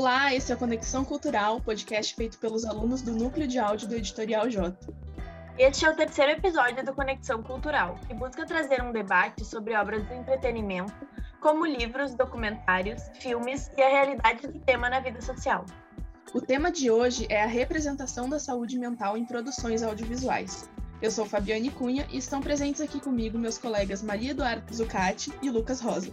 Olá, esse é o Conexão Cultural, podcast feito pelos alunos do Núcleo de Áudio do Editorial J. Este é o terceiro episódio do Conexão Cultural, que busca trazer um debate sobre obras do entretenimento, como livros, documentários, filmes e a realidade do tema na vida social. O tema de hoje é a representação da saúde mental em produções audiovisuais. Eu sou Fabiane Cunha e estão presentes aqui comigo meus colegas Maria Eduardo Zucati e Lucas Rosa.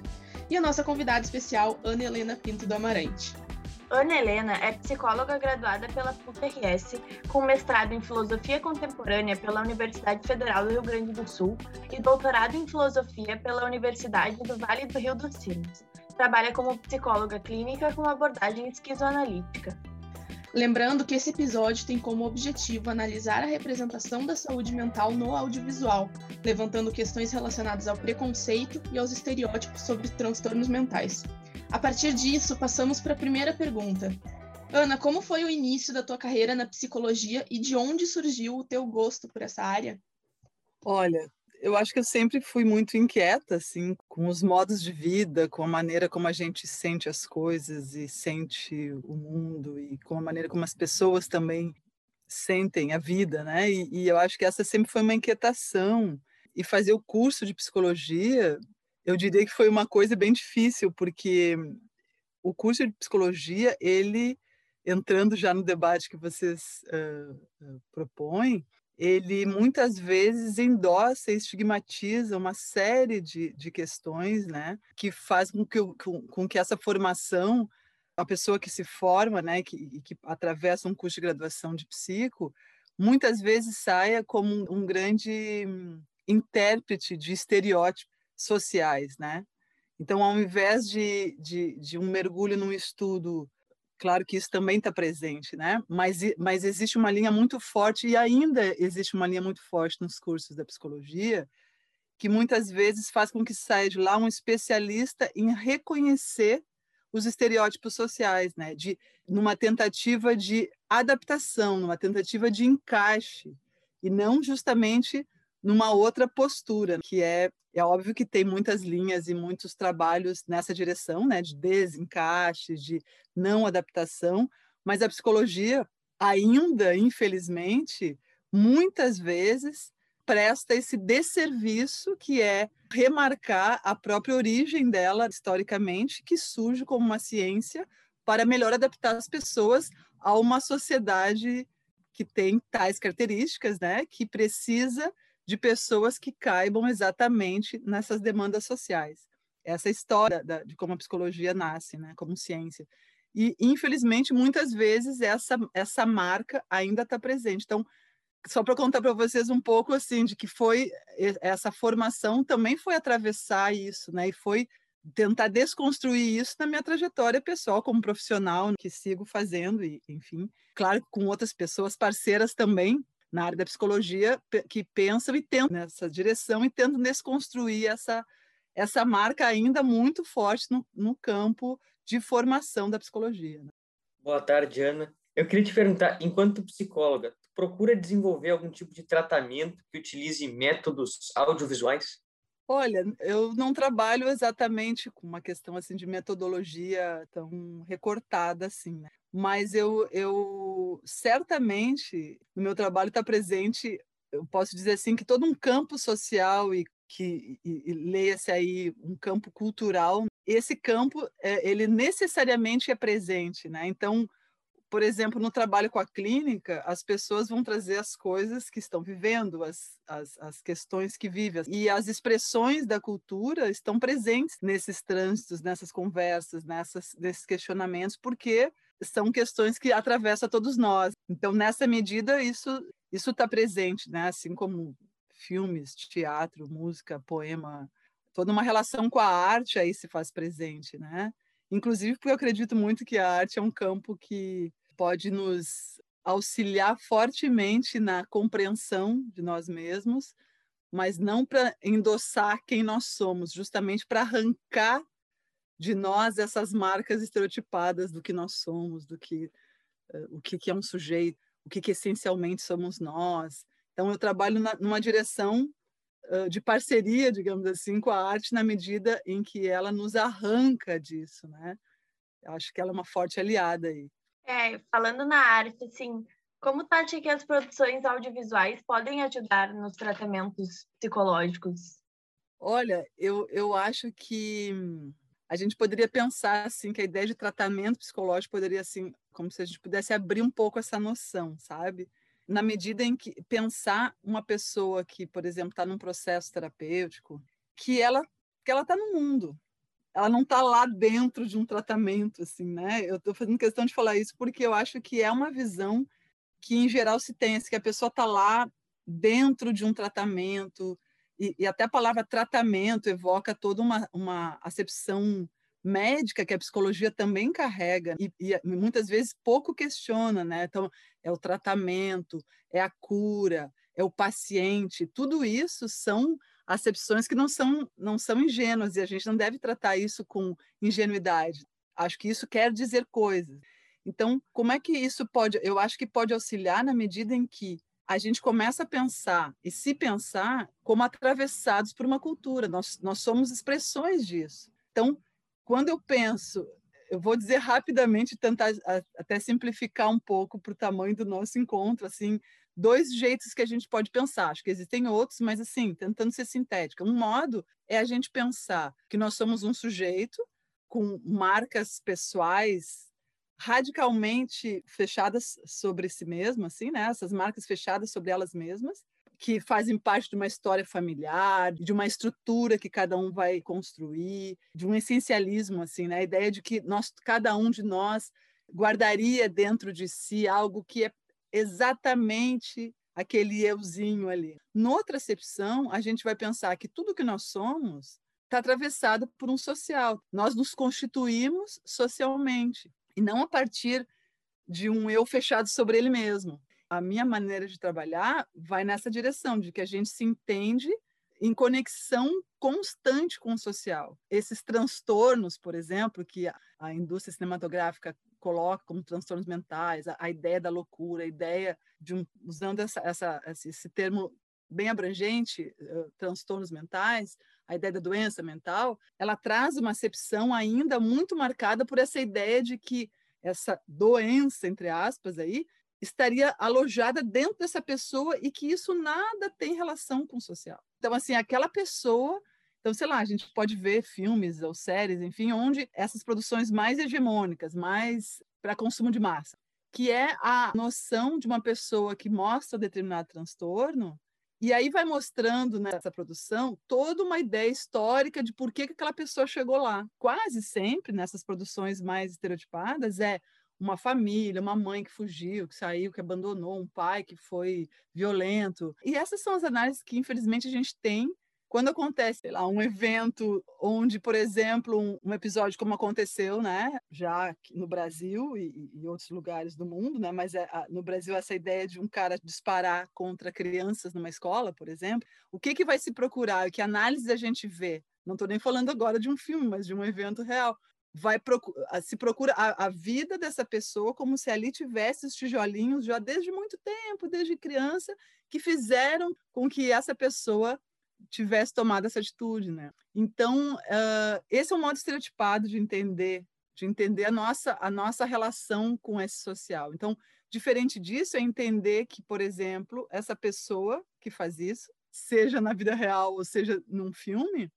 E a nossa convidada especial, Ana Helena Pinto do Amarante. Ana Helena é psicóloga graduada pela PUC-RS, com mestrado em Filosofia Contemporânea pela Universidade Federal do Rio Grande do Sul e doutorado em Filosofia pela Universidade do Vale do Rio dos Sinos. Trabalha como psicóloga clínica com abordagem esquizoanalítica. Lembrando que esse episódio tem como objetivo analisar a representação da saúde mental no audiovisual, levantando questões relacionadas ao preconceito e aos estereótipos sobre transtornos mentais. A partir disso, passamos para a primeira pergunta. Ana, como foi o início da tua carreira na psicologia e de onde surgiu o teu gosto por essa área? Olha, eu acho que eu sempre fui muito inquieta, assim, com os modos de vida, com a maneira como a gente sente as coisas e sente o mundo e com a maneira como as pessoas também sentem a vida, né? E, e eu acho que essa sempre foi uma inquietação. E fazer o curso de psicologia eu diria que foi uma coisa bem difícil, porque o curso de psicologia, ele, entrando já no debate que vocês uh, propõem, ele muitas vezes endossa e estigmatiza uma série de, de questões né, que faz com que, com, com que essa formação, a pessoa que se forma, né, que, que atravessa um curso de graduação de psico, muitas vezes saia como um, um grande intérprete de estereótipos sociais, né? Então, ao invés de, de, de um mergulho num estudo, claro que isso também está presente, né? Mas, mas existe uma linha muito forte, e ainda existe uma linha muito forte nos cursos da psicologia, que muitas vezes faz com que saia de lá um especialista em reconhecer os estereótipos sociais, né? De numa tentativa de adaptação, numa tentativa de encaixe e não justamente numa outra postura, que é é óbvio que tem muitas linhas e muitos trabalhos nessa direção, né, de desencaixe, de não adaptação, mas a psicologia ainda, infelizmente, muitas vezes presta esse desserviço que é remarcar a própria origem dela historicamente, que surge como uma ciência para melhor adaptar as pessoas a uma sociedade que tem tais características, né, que precisa de pessoas que caibam exatamente nessas demandas sociais. Essa história da, de como a psicologia nasce, né, como ciência. E, infelizmente, muitas vezes essa, essa marca ainda está presente. Então, só para contar para vocês um pouco assim de que foi essa formação também foi atravessar isso, né? E foi tentar desconstruir isso na minha trajetória pessoal como profissional que sigo fazendo e enfim, claro com outras pessoas parceiras também na área da psicologia que pensam e tentam nessa direção e tentam desconstruir essa, essa marca ainda muito forte no, no campo de formação da psicologia. Né? Boa tarde, Ana. Eu queria te perguntar, enquanto psicóloga, procura desenvolver algum tipo de tratamento que utilize métodos audiovisuais? Olha, eu não trabalho exatamente com uma questão assim de metodologia tão recortada assim, né? mas eu, eu certamente no meu trabalho está presente, eu posso dizer assim que todo um campo social e que leia-se aí um campo cultural, esse campo é, ele necessariamente é presente, né? Então por exemplo, no trabalho com a clínica, as pessoas vão trazer as coisas que estão vivendo, as, as, as questões que vivem. E as expressões da cultura estão presentes nesses trânsitos, nessas conversas, nessas, nesses questionamentos, porque são questões que atravessam todos nós. Então, nessa medida, isso isso está presente, né? Assim como filmes, teatro, música, poema, toda uma relação com a arte aí se faz presente, né? Inclusive porque eu acredito muito que a arte é um campo que pode nos auxiliar fortemente na compreensão de nós mesmos, mas não para endossar quem nós somos, justamente para arrancar de nós essas marcas estereotipadas do que nós somos, do que uh, o que, que, é um sujeito, o que, que, essencialmente somos nós. Então eu trabalho na, numa direção de parceria, digamos assim, com a arte na medida em que ela nos arranca disso, né? Eu acho que ela é uma forte aliada aí. É, falando na arte, assim, como tu acha que as produções audiovisuais podem ajudar nos tratamentos psicológicos? Olha, eu, eu acho que a gente poderia pensar assim que a ideia de tratamento psicológico poderia assim, como se a gente pudesse abrir um pouco essa noção, sabe? Na medida em que pensar uma pessoa que, por exemplo, está num processo terapêutico, que ela que ela está no mundo, ela não está lá dentro de um tratamento, assim, né? Eu estou fazendo questão de falar isso porque eu acho que é uma visão que, em geral, se tem, assim, que a pessoa está lá dentro de um tratamento, e, e, até a palavra tratamento evoca toda uma, uma acepção médica que a psicologia também carrega e, e, muitas vezes pouco questiona, né? Então, é o tratamento, é a cura, é o paciente, tudo isso são acepções que não são, não são ingênuas e a gente não deve tratar isso com ingenuidade. Acho que isso quer dizer coisas. Então, como é que isso pode? Eu acho que pode auxiliar na medida em que a gente começa a pensar e se pensar como atravessados por uma cultura. Nós, nós somos expressões disso. Então, quando eu penso, eu vou dizer rapidamente, tentar até simplificar um pouco para o tamanho do nosso encontro, assim, dois jeitos que a gente pode pensar. Acho que existem outros, mas assim, tentando ser sintética. Um modo é a gente pensar que nós somos um sujeito com marcas pessoais radicalmente fechadas sobre si mesmo, assim, né? Essas marcas fechadas sobre elas mesmas, que fazem parte de uma história familiar, de uma estrutura que cada um vai construir, de um essencialismo, assim, né? A ideia de que nós, cada um de nós guardaria dentro de si algo que é exatamente aquele euzinho ali. Noutra acepção, a gente vai pensar que tudo que nós somos está atravessado por um social. Nós nos constituímos socialmente e não a partir de um eu fechado sobre ele mesmo. A minha maneira de trabalhar vai nessa direção de que a gente se entende em conexão constante com o social. Esses transtornos, por exemplo, que a indústria cinematográfica coloca como transtornos mentais, a, a ideia da loucura, a ideia de um, usando essa, essa, esse termo bem abrangente, uh, transtornos mentais, a ideia da doença mental, ela traz uma acepção ainda muito marcada por essa ideia de que essa doença, entre aspas, aí, estaria alojada dentro dessa pessoa e que isso nada tem relação com o social. Então, assim, aquela pessoa então, sei lá, a gente pode ver filmes ou séries, enfim, onde essas produções mais hegemônicas, mais para consumo de massa, que é a noção de uma pessoa que mostra determinado transtorno, e aí vai mostrando nessa produção toda uma ideia histórica de por que, que aquela pessoa chegou lá. Quase sempre, nessas produções mais estereotipadas, é uma família, uma mãe que fugiu, que saiu, que abandonou, um pai que foi violento. E essas são as análises que, infelizmente, a gente tem quando acontece lá um evento onde, por exemplo, um, um, episódio como aconteceu, né, já no Brasil e, e outros lugares do mundo, né, mas é, a, no Brasil essa ideia de um cara disparar contra crianças numa escola, por exemplo, o que que vai se procurar? Que análise a gente vê? Não estou nem falando agora de um filme, mas de um evento real. Vai se procura a, a vida dessa pessoa como se ali tivesse os tijolinhos já desde muito tempo, desde criança, que fizeram com que essa pessoa tivesse tomado essa atitude, né? Então, uh, esse é um modo estereotipado de entender, de entender a nossa a nossa relação com esse social. Então, diferente disso é entender que, por exemplo, essa pessoa que faz isso, seja na vida real ou seja num filme,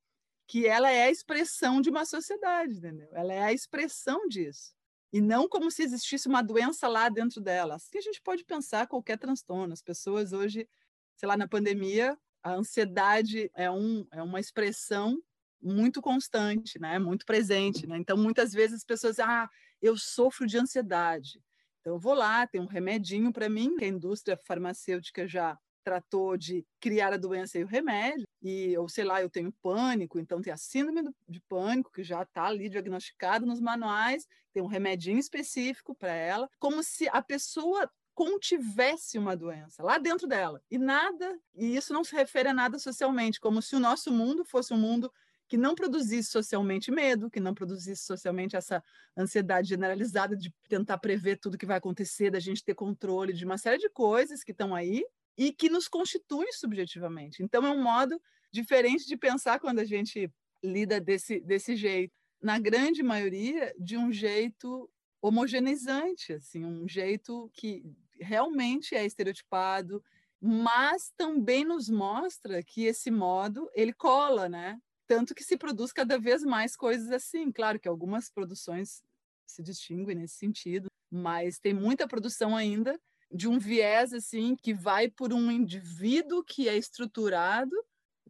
que ela é a expressão de uma sociedade, entendeu? Ela é a expressão disso. E não como se existisse uma doença lá dentro dela. Assim a gente pode pensar qualquer transtorno. As pessoas hoje, sei lá, na pandemia, a ansiedade é, um, é uma expressão muito constante, né? muito presente. Né? Então, muitas vezes as pessoas ah, eu sofro de ansiedade. Então, eu vou lá, tem um remedinho para mim, que a indústria farmacêutica já tratou de criar a doença e o remédio, e ou sei lá, eu tenho pânico, então tem a síndrome de pânico que já está ali diagnosticado nos manuais, tem um remedinho específico para ela, como se a pessoa contivesse uma doença lá dentro dela. E nada, e isso não se refere a nada socialmente, como se o nosso mundo fosse um mundo que não produzisse socialmente medo, que não produzisse socialmente essa ansiedade generalizada de tentar prever tudo que vai acontecer, da gente ter controle de uma série de coisas que estão aí e que nos constituem subjetivamente. Então é um modo diferente de pensar quando a gente lida desse, desse jeito. na grande maioria, de um jeito homogeneizante, assim, um jeito que realmente é estereotipado, mas também nos mostra que esse modo ele cola, né? Tanto que se produz cada vez mais coisas assim. Claro que algumas produções se distinguem nesse sentido, mas tem muita produção ainda de um viés assim que vai por um indivíduo que é estruturado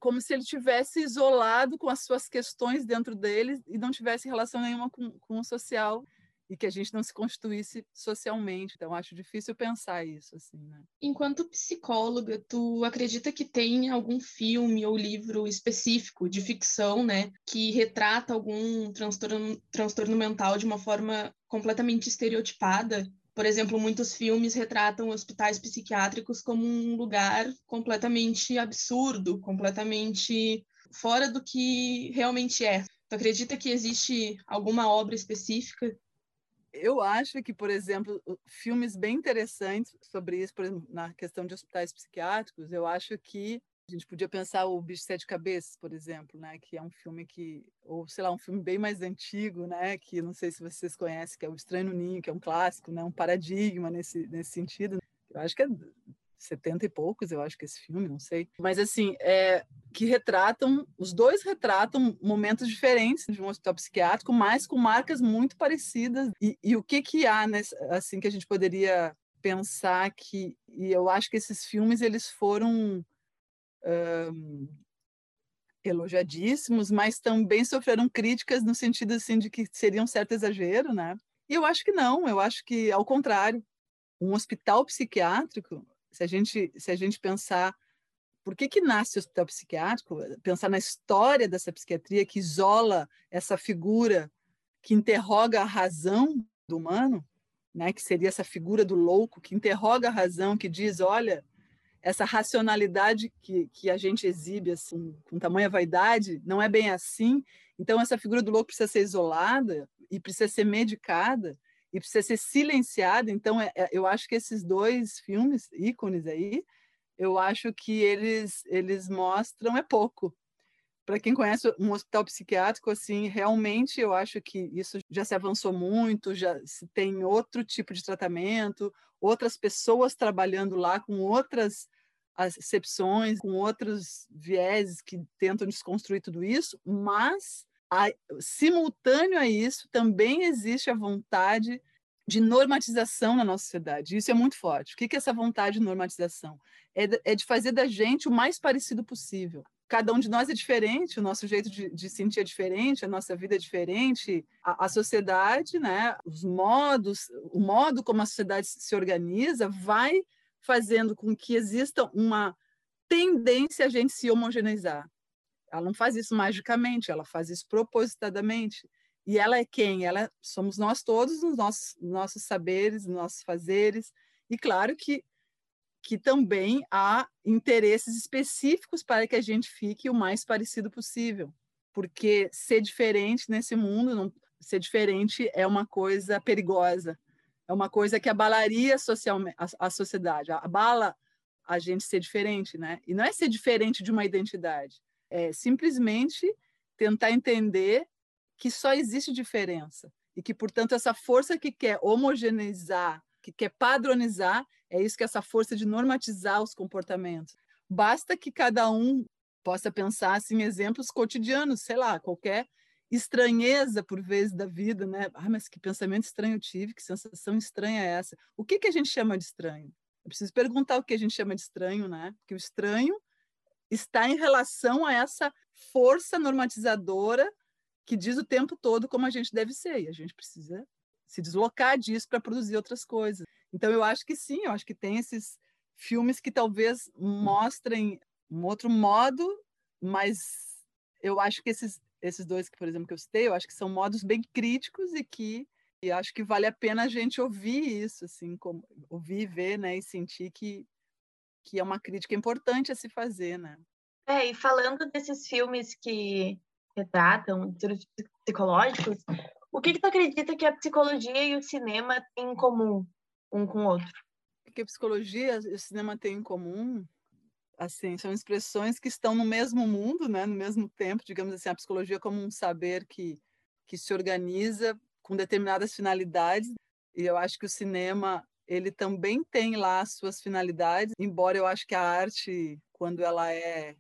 como se ele tivesse isolado com as suas questões dentro dele e não tivesse relação nenhuma com, com o social e que a gente não se constituísse socialmente. Então, acho difícil pensar isso, assim, né? Enquanto psicóloga, tu acredita que tem algum filme ou livro específico de ficção, né, que retrata algum transtorno, transtorno mental de uma forma completamente estereotipada? Por exemplo, muitos filmes retratam hospitais psiquiátricos como um lugar completamente absurdo, completamente fora do que realmente é. Tu acredita que existe alguma obra específica eu acho que, por exemplo, filmes bem interessantes sobre isso, por exemplo, na questão de hospitais psiquiátricos, eu acho que a gente podia pensar o Bicho Sete Cabeças, por exemplo, né, que é um filme que, ou sei lá, um filme bem mais antigo, né, que não sei se vocês conhecem, que é o Estranho no Ninho, que é um clássico, né, um paradigma nesse nesse sentido. Eu acho que é 70 e poucos, eu acho que esse filme, não sei. Mas assim, é que retratam, os dois retratam momentos diferentes de um hospital psiquiátrico, mas com marcas muito parecidas. E, e o que que há nesse, assim que a gente poderia pensar que e eu acho que esses filmes eles foram um, elogiadíssimos, mas também sofreram críticas no sentido assim de que seria um certo exagero, né? E eu acho que não, eu acho que ao contrário, um hospital psiquiátrico se a gente, se a gente pensar por que, que nasce o hospital psiquiátrico, pensar na história dessa psiquiatria que isola essa figura que interroga a razão do humano, né, que seria essa figura do louco, que interroga a razão, que diz, olha, essa racionalidade que, que a gente exibe assim, com tamanha vaidade, não é bem assim. Então, essa figura do louco precisa ser isolada e precisa ser medicada e precisa ser silenciado. Então, é, é, eu acho que esses dois filmes, ícones aí, eu acho que eles, eles mostram é pouco. Para quem conhece um hospital psiquiátrico, assim, realmente eu acho que isso já se avançou muito, já se tem outro tipo de tratamento, outras pessoas trabalhando lá com outras acepções, com outros vieses que tentam desconstruir tudo isso, mas a, simultâneo a isso, também existe a vontade de normatização na nossa sociedade. Isso é muito forte. O que é essa vontade de normatização? É é de fazer da gente o mais parecido possível. Cada um de nós é diferente, o nosso jeito de, de sentir é diferente, a nossa vida é diferente, a, a, sociedade, né, os modos, o modo como a sociedade se organiza vai fazendo com que exista uma tendência a gente se homogeneizar. Ela não faz isso magicamente, ela faz isso propositadamente. E ela é quem? Ela somos nós todos, nos nossos, nossos saberes, nossos fazeres. E claro que, que também há interesses específicos para que a gente fique o mais parecido possível. Porque ser diferente nesse mundo, não, ser diferente é uma coisa perigosa. É uma coisa que abalaria socialmente a, a sociedade, abala a gente ser diferente, né? E não é ser diferente de uma identidade, é simplesmente tentar entender que só existe diferença e que, portanto, essa força que quer homogeneizar, que quer padronizar, é isso que é essa força de normatizar os comportamentos. Basta que cada um possa pensar assim, em exemplos cotidianos, sei lá, qualquer estranheza por vezes da vida, né? Ah, mas que pensamento estranho eu tive, que sensação estranha é essa? O que que a gente chama de estranho? Eu preciso perguntar o que a gente chama de estranho, né? Porque o estranho está em relação a essa força normatizadora que diz o tempo todo como a gente deve ser, e a gente precisa se deslocar disso para produzir outras coisas. Então, eu acho que sim, eu acho que tem esses filmes que talvez mostrem um outro modo, mas eu acho que esses, esses dois, que, por exemplo, que eu citei, eu acho que são modos bem críticos e que e acho que vale a pena a gente ouvir isso, assim, como, ouvir, ver, né, e sentir que que é uma crítica importante a se fazer, né? É, e falando desses filmes que retratam distúrbios psicológicos, o que, que tu acredita que a psicologia e o cinema têm em comum um com o outro? O que a psicologia e o cinema têm em comum? Assim, são expressões que estão no mesmo mundo, né, no mesmo tempo, digamos assim, a psicologia como um saber que que se organiza com determinadas finalidades. E eu acho que o cinema ele também tem lá suas finalidades, embora eu acho que a arte, quando ela é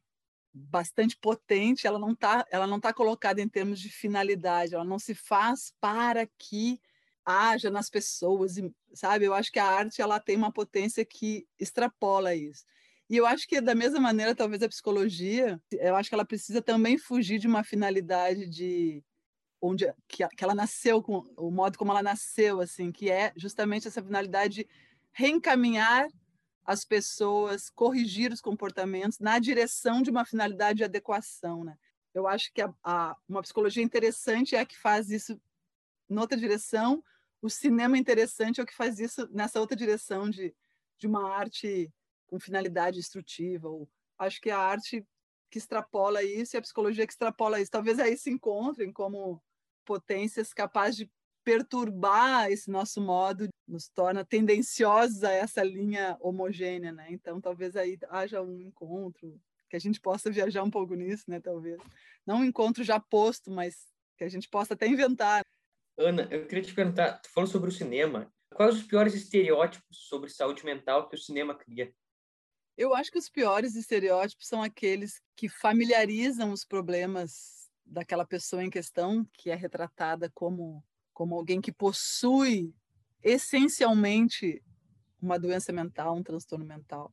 bastante potente, ela não está ela não tá colocada em termos de finalidade, ela não se faz para que haja nas pessoas, sabe? Eu acho que a arte ela tem uma potência que extrapola isso. E eu acho que da mesma maneira, talvez a psicologia, eu acho que ela precisa também fugir de uma finalidade de onde que, que ela nasceu com o modo como ela nasceu assim, que é justamente essa finalidade de reencaminhar as pessoas, corrigir os comportamentos na direção de uma finalidade de adequação, né? Eu acho que a, a, uma psicologia interessante é a que faz isso noutra direção, o cinema interessante é o que faz isso nessa outra direção de, de uma arte com finalidade instrutiva. Ou, acho que a arte que extrapola isso e a psicologia que extrapola isso. Talvez aí se encontrem como potências capazes de perturbar esse nosso modo, nos torna tendenciosos a essa linha homogênea, né? Então, talvez aí haja um encontro que a gente possa viajar um pouco nisso, né? Talvez não um encontro já posto, mas que a gente possa até inventar. Ana, eu queria te perguntar, tu falou sobre o cinema. Quais os piores estereótipos sobre saúde mental que o cinema cria? Eu acho que os piores estereótipos são aqueles que familiarizam os problemas daquela pessoa em questão, que é retratada como, como alguém que possui essencialmente uma doença mental, um transtorno mental.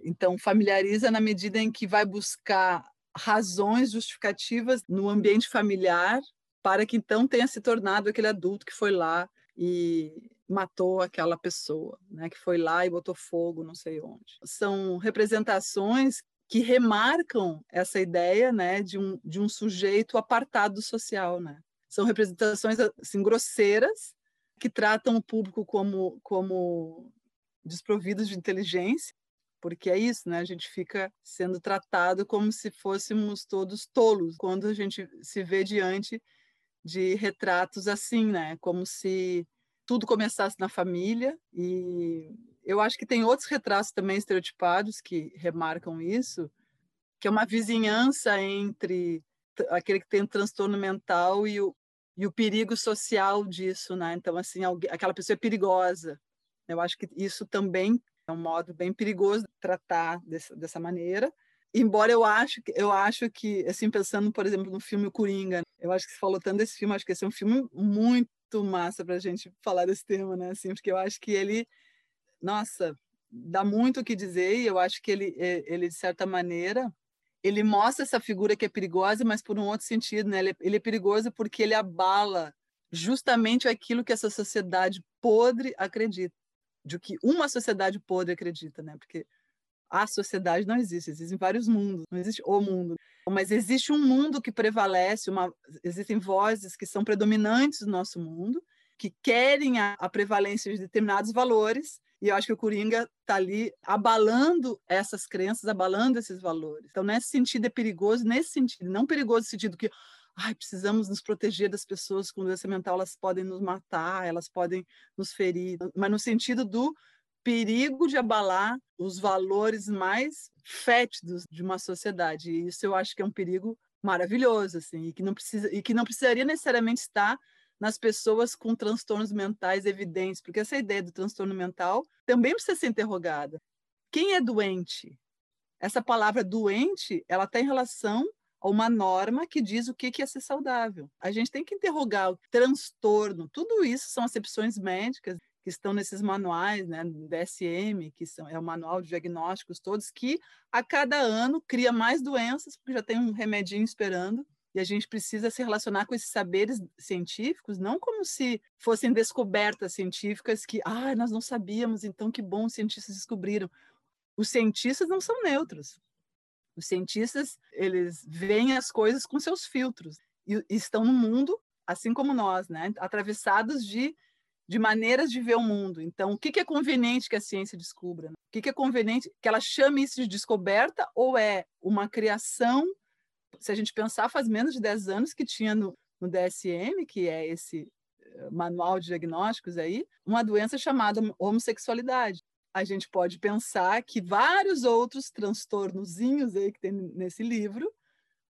Então, familiariza na medida em que vai buscar razões justificativas no ambiente familiar para que então tenha se tornado aquele adulto que foi lá e matou aquela pessoa, né, que foi lá e botou fogo não sei onde. São representações que remarcam essa ideia, né, de um, de um sujeito apartado social, né? São representações assim grosseiras que tratam o público como como desprovidos de inteligência, porque é isso, né? A gente fica sendo tratado como se fôssemos todos tolos quando a gente se vê diante de retratos assim, né? Como se tudo começasse na família e eu acho que tem outros retratos também estereotipados que remarcam isso, que é uma vizinhança entre aquele que tem transtorno mental e o, e o perigo social disso, né? Então assim, aquela pessoa é perigosa. Eu acho que isso também é um modo bem perigoso de tratar dessa, dessa maneira embora eu acho eu acho que assim pensando por exemplo no filme Coringa eu acho que se falou tanto desse filme acho que esse é um filme muito massa para a gente falar desse tema né assim porque eu acho que ele nossa dá muito o que dizer e eu acho que ele ele de certa maneira ele mostra essa figura que é perigosa mas por um outro sentido né? Ele é, ele é perigoso porque ele abala justamente aquilo que essa sociedade podre acredita de que uma sociedade podre acredita né? Porque a sociedade não existe, existem vários mundos, não existe o mundo, mas existe um mundo que prevalece, uma, existem vozes que são predominantes no nosso mundo, que querem a, a prevalência de determinados valores, e eu acho que o Coringa está ali abalando essas crenças, abalando esses valores. Então, nesse sentido, é perigoso, nesse sentido, não perigoso no sentido que ai, precisamos nos proteger das pessoas com doença mental, elas podem nos matar, elas podem nos ferir, mas no sentido do perigo de abalar os valores mais fétidos de uma sociedade. E isso eu acho que é um perigo maravilhoso, assim, e que não precisa e que não precisaria necessariamente estar nas pessoas com transtornos mentais evidentes, porque essa ideia do transtorno mental também precisa ser interrogada. Quem é doente? Essa palavra doente, ela está em relação a uma norma que diz o que é ser saudável. A gente tem que interrogar o transtorno. Tudo isso são acepções médicas que estão nesses manuais, né, DSM, que são, é o manual de diagnósticos todos, que a cada ano cria mais doenças, porque já tem um remedinho esperando, e a gente precisa se relacionar com esses saberes científicos, não como se fossem descobertas científicas que, ah, nós não sabíamos, então que bom os cientistas descobriram. Os cientistas não são neutros. Os cientistas, eles veem as coisas com seus filtros e, estão no mundo, assim como nós, né, atravessados de de maneiras de ver o mundo. Então, o que é conveniente que a ciência descubra? O que é conveniente que ela chame isso de descoberta ou é uma criação? Se a gente pensar, faz menos de 10 anos que tinha no, no DSM, que é esse eh, manual de diagnósticos aí, uma doença chamada homossexualidade. A gente pode pensar que vários outros transtornozinhos aí que tem nesse livro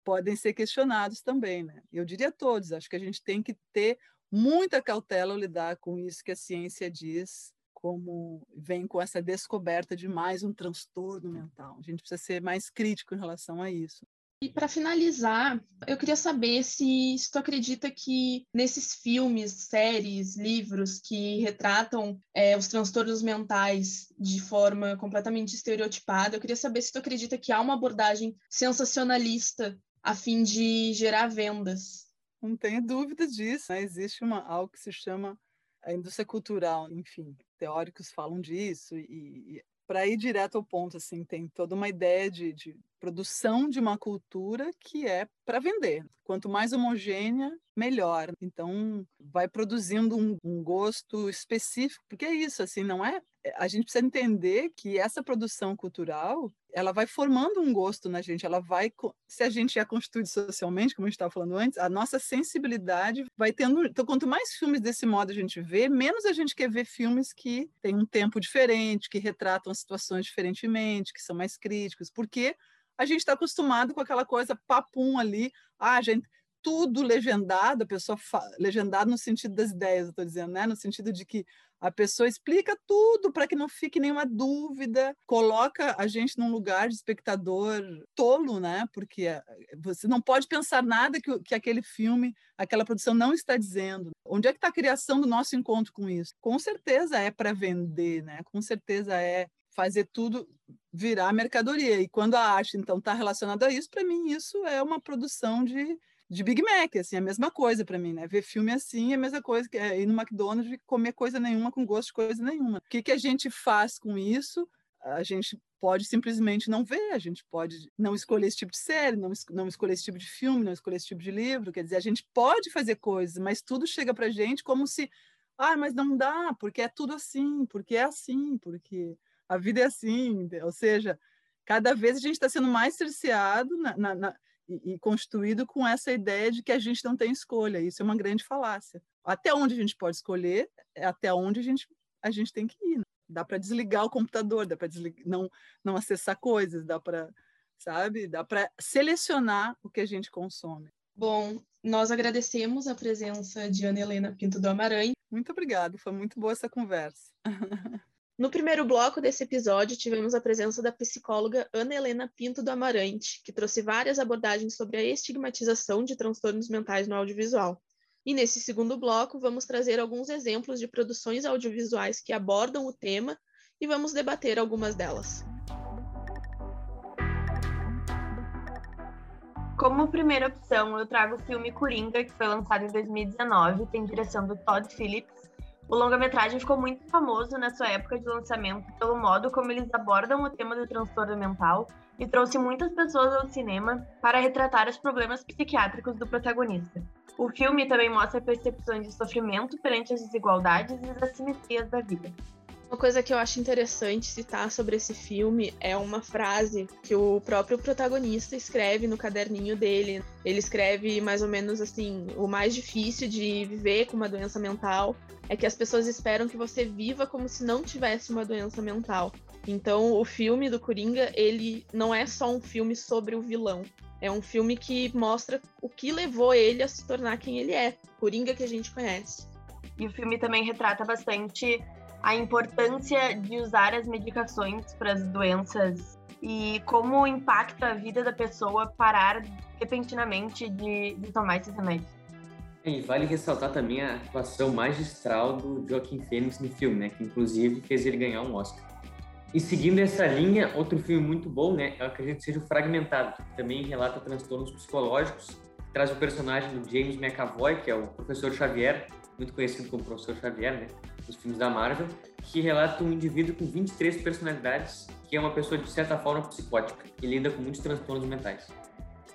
podem ser questionados também, né? Eu diria todos, acho que a gente tem que ter muita cautela ao lidar com isso que a ciência diz como vem com essa descoberta de mais um transtorno mental. A gente precisa ser mais crítico em relação a isso. E para finalizar, eu queria saber se, se tu acredita que nesses filmes, séries, livros que retratam é, os transtornos mentais de forma completamente estereotipada, eu queria saber se tu acredita que há uma abordagem sensacionalista a fim de gerar vendas. Não tenho dúvida disso. Né? Existe uma, algo que se chama a indústria cultural, enfim, teóricos falam disso e, e para ir direto ao ponto, assim, tem toda uma ideia de, de produção de uma cultura que é para vender. Quanto mais homogênea, melhor. Então, vai produzindo um, um, gosto específico, porque é isso, assim, não é? é a gente precisa entender que essa produção cultural, ela vai formando um gosto na gente, ela vai, se a gente é constituído socialmente, como a gente estava falando antes, a nossa sensibilidade vai tendo. Então, quanto mais filmes desse modo a gente vê, menos a gente quer ver filmes que têm um tempo diferente, que retratam as situações diferentemente, que são mais críticos, porque a gente está acostumado com aquela coisa papum ali, ah, gente, tudo legendado, a pessoa legendado no sentido das ideias, eu estou dizendo, né? No sentido de que a pessoa explica tudo para que não fique nenhuma dúvida, coloca a gente num lugar de espectador tolo, né? Porque eh, você não pode pensar nada que, que aquele filme, aquela produção não está dizendo. Onde é que está a criação do nosso encontro com isso? Com certeza é para vender, né? Com certeza é fazer tudo virar mercadoria. E quando a arte, então, está relacionada a isso, para mim, isso é uma produção de, de Big Mac, assim, é a mesma coisa para mim, né? Ver filme assim é a mesma coisa que é ir no McDonald's e comer coisa nenhuma com gosto de coisa nenhuma. O que, que a gente faz com isso? A gente pode simplesmente não ver, a gente pode não escolher esse tipo de série, não, não escolher esse tipo de filme, não escolher esse tipo de livro. Quer dizer, a gente pode fazer coisas, mas tudo chega para gente como se, ah, mas não dá, porque é tudo assim, porque é assim, porque a vida é assim, ou seja, cada vez a gente está sendo mais cerceado na, na, na, e, e constituído com essa ideia de que a gente não tem escolha. Isso é uma grande falácia. Até onde a gente pode escolher, é até onde a gente, a gente tem que ir. Né? Dá para desligar o computador, dá para não, não acessar coisas, dá para, sabe, dá para selecionar o que a gente consome. Bom, nós agradecemos a presença de Ana Helena Pinto do Amaranhão. Muito obrigada, foi muito boa essa conversa. No primeiro bloco desse episódio, tivemos a presença da psicóloga Ana Helena Pinto do Amarante, que trouxe várias abordagens sobre a estigmatização de transtornos mentais no audiovisual. E nesse segundo bloco, vamos trazer alguns exemplos de produções audiovisuais que abordam o tema e vamos debater algumas delas. Como primeira opção, eu trago o filme Coringa, que foi lançado em 2019, tem direção do Todd Phillips o longa-metragem ficou muito famoso na sua época de lançamento pelo modo como eles abordam o tema do transtorno mental e trouxe muitas pessoas ao cinema para retratar os problemas psiquiátricos do protagonista. O filme também mostra percepções de sofrimento perante as desigualdades e as assimetrias da vida. Uma coisa que eu acho interessante citar sobre esse filme é uma frase que o próprio protagonista escreve no caderninho dele. Ele escreve mais ou menos assim: o mais difícil de viver com uma doença mental é que as pessoas esperam que você viva como se não tivesse uma doença mental. Então, o filme do Coringa, ele não é só um filme sobre o vilão. É um filme que mostra o que levou ele a se tornar quem ele é, Coringa que a gente conhece. E o filme também retrata bastante a importância de usar as medicações para as doenças e como impacta a vida da pessoa parar repentinamente de, de tomar esses remédios. E vale ressaltar também a atuação magistral do Joaquim Phoenix no filme, né? Que inclusive fez ele ganhar um Oscar. E seguindo essa linha, outro filme muito bom, né? Eu acredito que seja o Fragmentado, que também relata transtornos psicológicos, traz o personagem do James McAvoy, que é o professor Xavier, muito conhecido como professor Xavier, né? Nos filmes da Marvel, que relata um indivíduo com 23 personalidades, que é uma pessoa de certa forma psicótica, e lida com muitos transtornos mentais.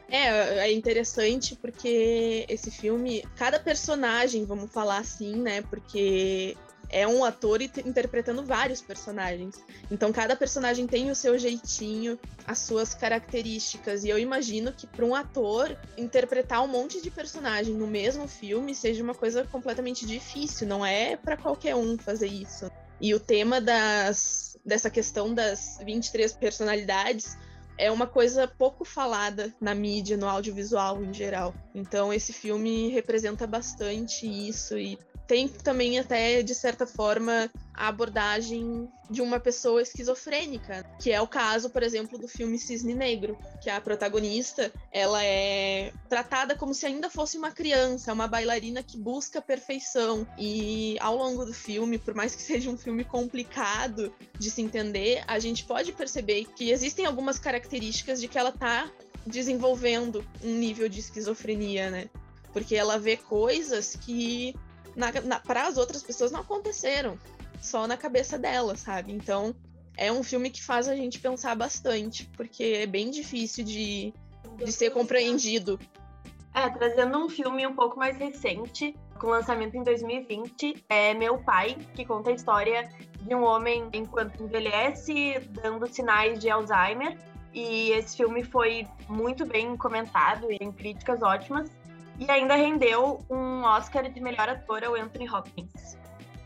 É, é interessante porque esse filme, cada personagem, vamos falar assim, né? Porque é um ator interpretando vários personagens. Então cada personagem tem o seu jeitinho, as suas características. E eu imagino que para um ator interpretar um monte de personagem no mesmo filme seja uma coisa completamente difícil. Não é para qualquer um fazer isso. E o tema das, dessa questão das 23 personalidades é uma coisa pouco falada na mídia, no audiovisual em geral. Então esse filme representa bastante isso e tem também até de certa forma a abordagem de uma pessoa esquizofrênica, que é o caso, por exemplo, do filme Cisne Negro, que a protagonista, ela é tratada como se ainda fosse uma criança, uma bailarina que busca a perfeição. E ao longo do filme, por mais que seja um filme complicado de se entender, a gente pode perceber que existem algumas características de que ela tá desenvolvendo um nível de esquizofrenia, né? Porque ela vê coisas que para as outras pessoas não aconteceram, só na cabeça dela, sabe? Então é um filme que faz a gente pensar bastante, porque é bem difícil de, de ser compreendido. É, trazendo um filme um pouco mais recente, com lançamento em 2020, é Meu Pai, que conta a história de um homem enquanto envelhece, dando sinais de Alzheimer. E esse filme foi muito bem comentado e em críticas ótimas. E ainda rendeu um Oscar de melhor ator ao Anthony Hopkins.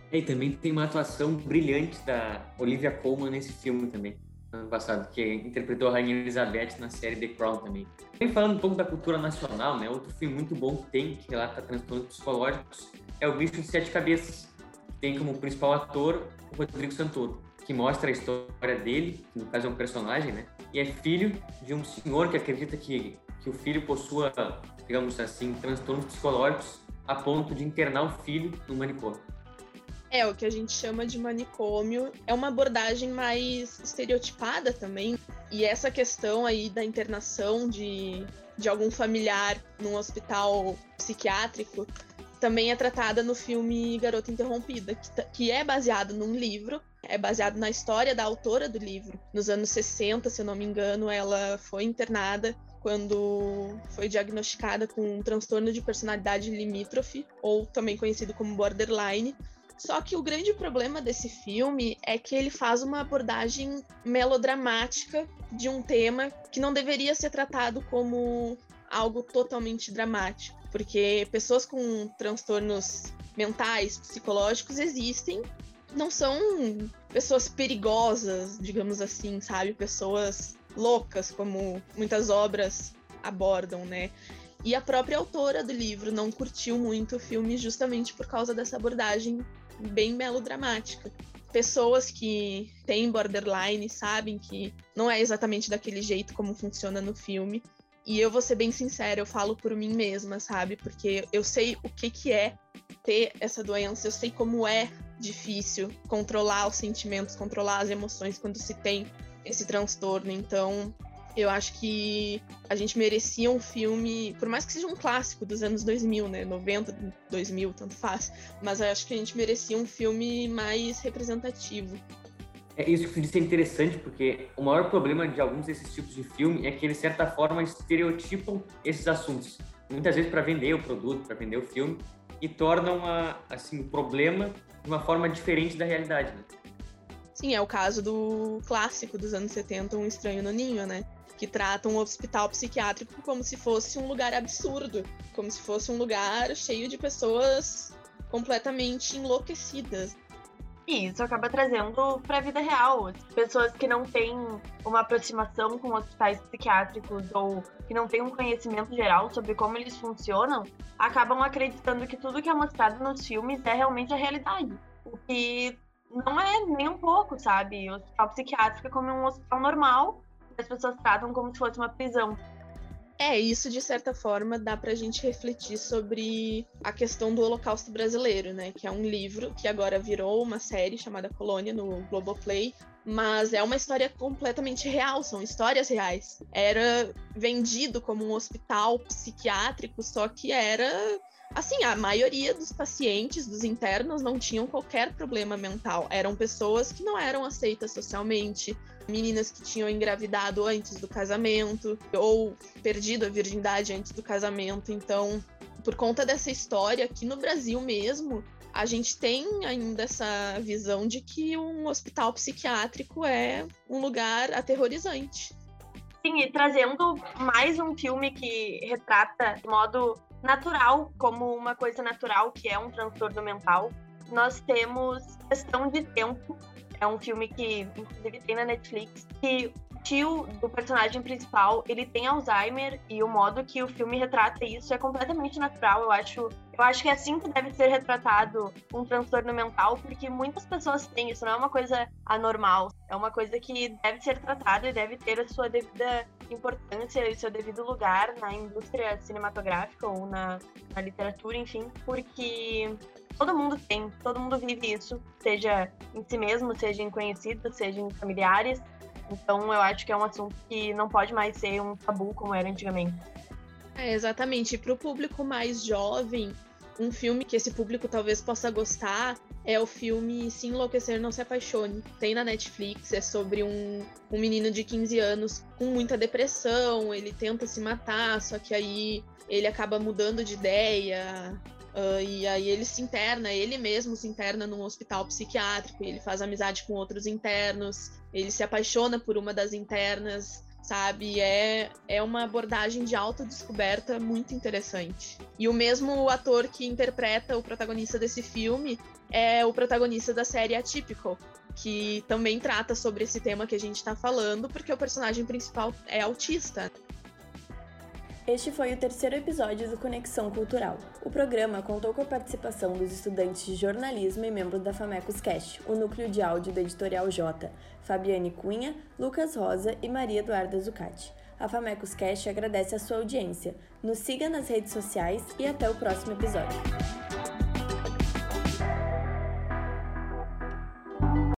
E também tem uma atuação brilhante da Olivia Colman nesse filme também, ano passado, que interpretou a Rainha Elizabeth na série The Crown também. Também falando um pouco da cultura nacional, né? Outro filme muito bom que tem, que relata transtornos psicológicos, é O Bicho de Sete Cabeças, que tem como principal ator o Rodrigo Santoro, que mostra a história dele, que no caso é um personagem, né? E é filho de um senhor que acredita que, que o filho possua digamos assim, transtornos psicológicos a ponto de internar o filho no manicômio. É, o que a gente chama de manicômio é uma abordagem mais estereotipada também. E essa questão aí da internação de, de algum familiar num hospital psiquiátrico também é tratada no filme Garota Interrompida, que, que é baseado num livro, é baseado na história da autora do livro. Nos anos 60, se eu não me engano, ela foi internada quando foi diagnosticada com um transtorno de personalidade limítrofe, ou também conhecido como borderline. Só que o grande problema desse filme é que ele faz uma abordagem melodramática de um tema que não deveria ser tratado como algo totalmente dramático, porque pessoas com transtornos mentais, psicológicos existem, não são pessoas perigosas, digamos assim, sabe? Pessoas loucas, como muitas obras abordam, né? E a própria autora do livro não curtiu muito o filme justamente por causa dessa abordagem bem melodramática. Pessoas que têm borderline sabem que não é exatamente daquele jeito como funciona no filme. E eu vou ser bem sincera, eu falo por mim mesma, sabe? Porque eu sei o que, que é ter essa doença, eu sei como é difícil controlar os sentimentos, controlar as emoções quando se tem esse transtorno. Então, eu acho que a gente merecia um filme, por mais que seja um clássico dos anos 2000, né? 90, 2000, tanto faz. Mas eu acho que a gente merecia um filme mais representativo. É isso que disse é interessante, porque o maior problema de alguns desses tipos de filme é que eles, de certa forma, estereotipam esses assuntos. Muitas vezes para vender o produto, para vender o filme, e tornam a, assim, o problema de uma forma diferente da realidade. Né? Sim, é o caso do clássico dos anos 70, Um Estranho no Ninho, né? Que trata um hospital psiquiátrico como se fosse um lugar absurdo, como se fosse um lugar cheio de pessoas completamente enlouquecidas. E isso acaba trazendo para a vida real. Pessoas que não têm uma aproximação com hospitais psiquiátricos ou que não têm um conhecimento geral sobre como eles funcionam, acabam acreditando que tudo que é mostrado nos filmes é realmente a realidade. O que não é nem um pouco, sabe? O hospital psiquiátrico é como um hospital normal, as pessoas tratam como se fosse uma prisão. É, isso de certa forma dá pra gente refletir sobre a questão do Holocausto Brasileiro, né? Que é um livro que agora virou uma série chamada Colônia no Globoplay, mas é uma história completamente real, são histórias reais. Era vendido como um hospital psiquiátrico, só que era Assim, a maioria dos pacientes, dos internos, não tinham qualquer problema mental. Eram pessoas que não eram aceitas socialmente, meninas que tinham engravidado antes do casamento, ou perdido a virgindade antes do casamento. Então, por conta dessa história, aqui no Brasil mesmo, a gente tem ainda essa visão de que um hospital psiquiátrico é um lugar aterrorizante. Sim, e trazendo mais um filme que retrata de modo natural, como uma coisa natural, que é um transtorno mental. Nós temos Questão de Tempo, é um filme que, inclusive, tem na Netflix, tio do personagem principal, ele tem Alzheimer e o modo que o filme retrata isso é completamente natural. Eu acho, eu acho que é assim que deve ser retratado um transtorno mental, porque muitas pessoas têm isso, não é uma coisa anormal, é uma coisa que deve ser tratada e deve ter a sua devida importância e seu devido lugar na indústria cinematográfica ou na, na literatura, enfim, porque todo mundo tem, todo mundo vive isso, seja em si mesmo, seja em conhecidos, seja em familiares. Então eu acho que é um assunto que não pode mais ser um tabu como era antigamente. É, exatamente. Para o público mais jovem, um filme que esse público talvez possa gostar é o filme Se Enlouquecer Não Se Apaixone. Tem na Netflix, é sobre um, um menino de 15 anos com muita depressão, ele tenta se matar, só que aí ele acaba mudando de ideia, Uh, e aí ele se interna, ele mesmo se interna num hospital psiquiátrico, ele faz amizade com outros internos, ele se apaixona por uma das internas, sabe? É, é uma abordagem de autodescoberta muito interessante. E o mesmo ator que interpreta o protagonista desse filme é o protagonista da série Atypical, que também trata sobre esse tema que a gente está falando, porque o personagem principal é autista. Este foi o terceiro episódio do Conexão Cultural. O programa contou com a participação dos estudantes de jornalismo e membros da Famecos Cast, o núcleo de áudio da Editorial J, Fabiane Cunha, Lucas Rosa e Maria Eduarda Zucati. A Famecos Cast agradece a sua audiência. Nos siga nas redes sociais e até o próximo episódio.